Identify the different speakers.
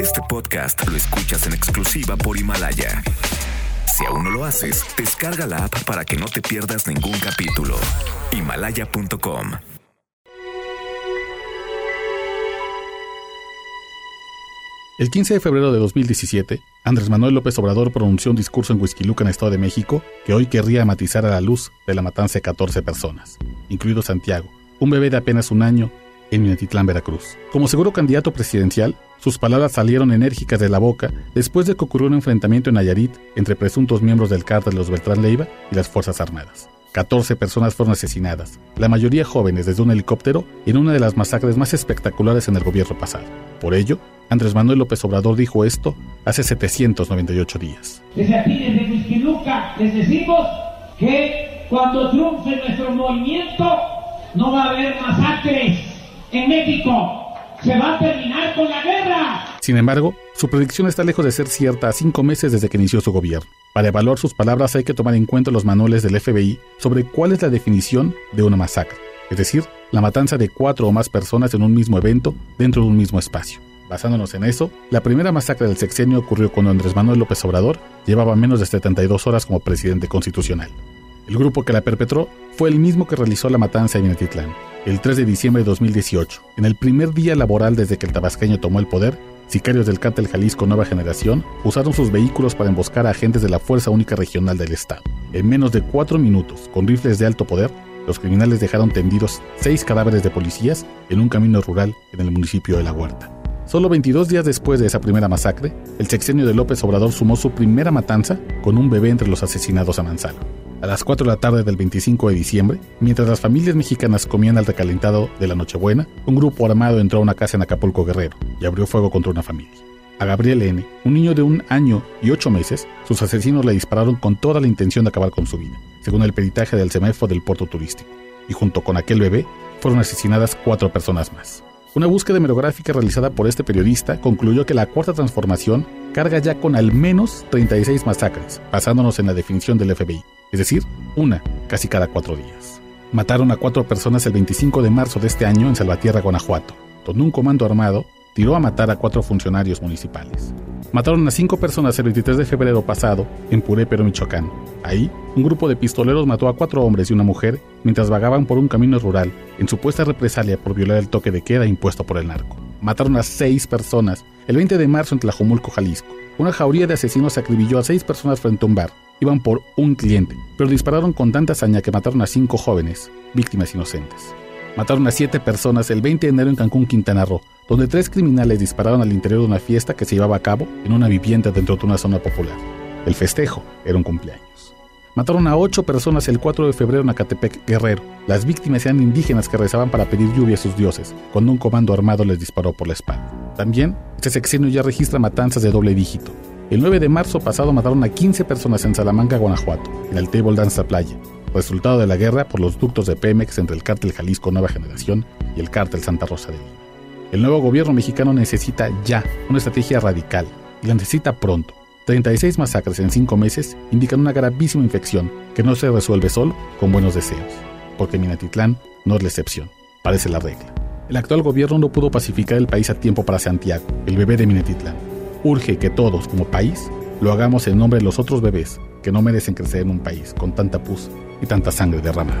Speaker 1: Este podcast lo escuchas en exclusiva por Himalaya. Si aún no lo haces, descarga la app para que no te pierdas ningún capítulo. Himalaya.com
Speaker 2: El 15 de febrero de 2017, Andrés Manuel López Obrador pronunció un discurso en Huizquiluca, en Estado de México, que hoy querría matizar a la luz de la matanza de 14 personas, incluido Santiago, un bebé de apenas un año en Minatitlán, Veracruz. Como seguro candidato presidencial, sus palabras salieron enérgicas de la boca después de que ocurrió un enfrentamiento en Nayarit entre presuntos miembros del cártel de los Beltrán Leiva y las Fuerzas Armadas. 14 personas fueron asesinadas, la mayoría jóvenes desde un helicóptero en una de las masacres más espectaculares en el gobierno pasado. Por ello, Andrés Manuel López Obrador dijo esto hace 798 días.
Speaker 3: Desde aquí, desde Huizquiluca, les decimos que cuando triunfe nuestro movimiento no va a haber masacres en México. Se va a terminar con la guerra.
Speaker 2: Sin embargo, su predicción está lejos de ser cierta a cinco meses desde que inició su gobierno. Para evaluar sus palabras hay que tomar en cuenta los manuales del FBI sobre cuál es la definición de una masacre, es decir, la matanza de cuatro o más personas en un mismo evento dentro de un mismo espacio. Basándonos en eso, la primera masacre del sexenio ocurrió cuando Andrés Manuel López Obrador llevaba menos de 72 horas como presidente constitucional. El grupo que la perpetró fue el mismo que realizó la matanza en Minatitlán, el 3 de diciembre de 2018. En el primer día laboral desde que el tabasqueño tomó el poder, sicarios del cártel Jalisco Nueva Generación usaron sus vehículos para emboscar a agentes de la Fuerza Única Regional del Estado. En menos de cuatro minutos, con rifles de alto poder, los criminales dejaron tendidos seis cadáveres de policías en un camino rural en el municipio de La Huerta. Solo 22 días después de esa primera masacre, el sexenio de López Obrador sumó su primera matanza con un bebé entre los asesinados a Manzano a las 4 de la tarde del 25 de diciembre, mientras las familias mexicanas comían al recalentado de la Nochebuena, un grupo armado entró a una casa en Acapulco Guerrero y abrió fuego contra una familia. A Gabriel N., un niño de un año y ocho meses, sus asesinos le dispararon con toda la intención de acabar con su vida, según el peritaje del CEMEFO del puerto turístico, y junto con aquel bebé fueron asesinadas cuatro personas más. Una búsqueda hemerográfica realizada por este periodista concluyó que la cuarta transformación carga ya con al menos 36 masacres, basándonos en la definición del FBI, es decir, una casi cada cuatro días. Mataron a cuatro personas el 25 de marzo de este año en Salvatierra, Guanajuato, donde un comando armado tiró a matar a cuatro funcionarios municipales. Mataron a cinco personas el 23 de febrero pasado en Purépero, Michoacán. Ahí, un grupo de pistoleros mató a cuatro hombres y una mujer mientras vagaban por un camino rural en supuesta represalia por violar el toque de queda impuesto por el narco. Mataron a seis personas el 20 de marzo en Tlajomulco, Jalisco. Una jauría de asesinos acribilló a seis personas frente a un bar iban por un cliente, pero dispararon con tanta hazaña que mataron a cinco jóvenes, víctimas inocentes. Mataron a siete personas el 20 de enero en Cancún, Quintana Roo, donde tres criminales dispararon al interior de una fiesta que se llevaba a cabo en una vivienda dentro de una zona popular. El festejo era un cumpleaños. Mataron a ocho personas el 4 de febrero en Acatepec, Guerrero. Las víctimas eran indígenas que rezaban para pedir lluvia a sus dioses, cuando un comando armado les disparó por la espalda. También, este sexenio ya registra matanzas de doble dígito. El 9 de marzo pasado mataron a 15 personas en Salamanca, Guanajuato, en el Table Dance Playa, resultado de la guerra por los ductos de Pemex entre el cártel Jalisco Nueva Generación y el cártel Santa Rosa de Lima. El nuevo gobierno mexicano necesita ya una estrategia radical y la necesita pronto. 36 masacres en 5 meses indican una gravísima infección que no se resuelve solo con buenos deseos, porque Minatitlán no es la excepción, parece la regla. El actual gobierno no pudo pacificar el país a tiempo para Santiago, el bebé de Minatitlán urge que todos, como país, lo hagamos en nombre de los otros bebés que no merecen crecer en un país con tanta pus y tanta sangre derramada.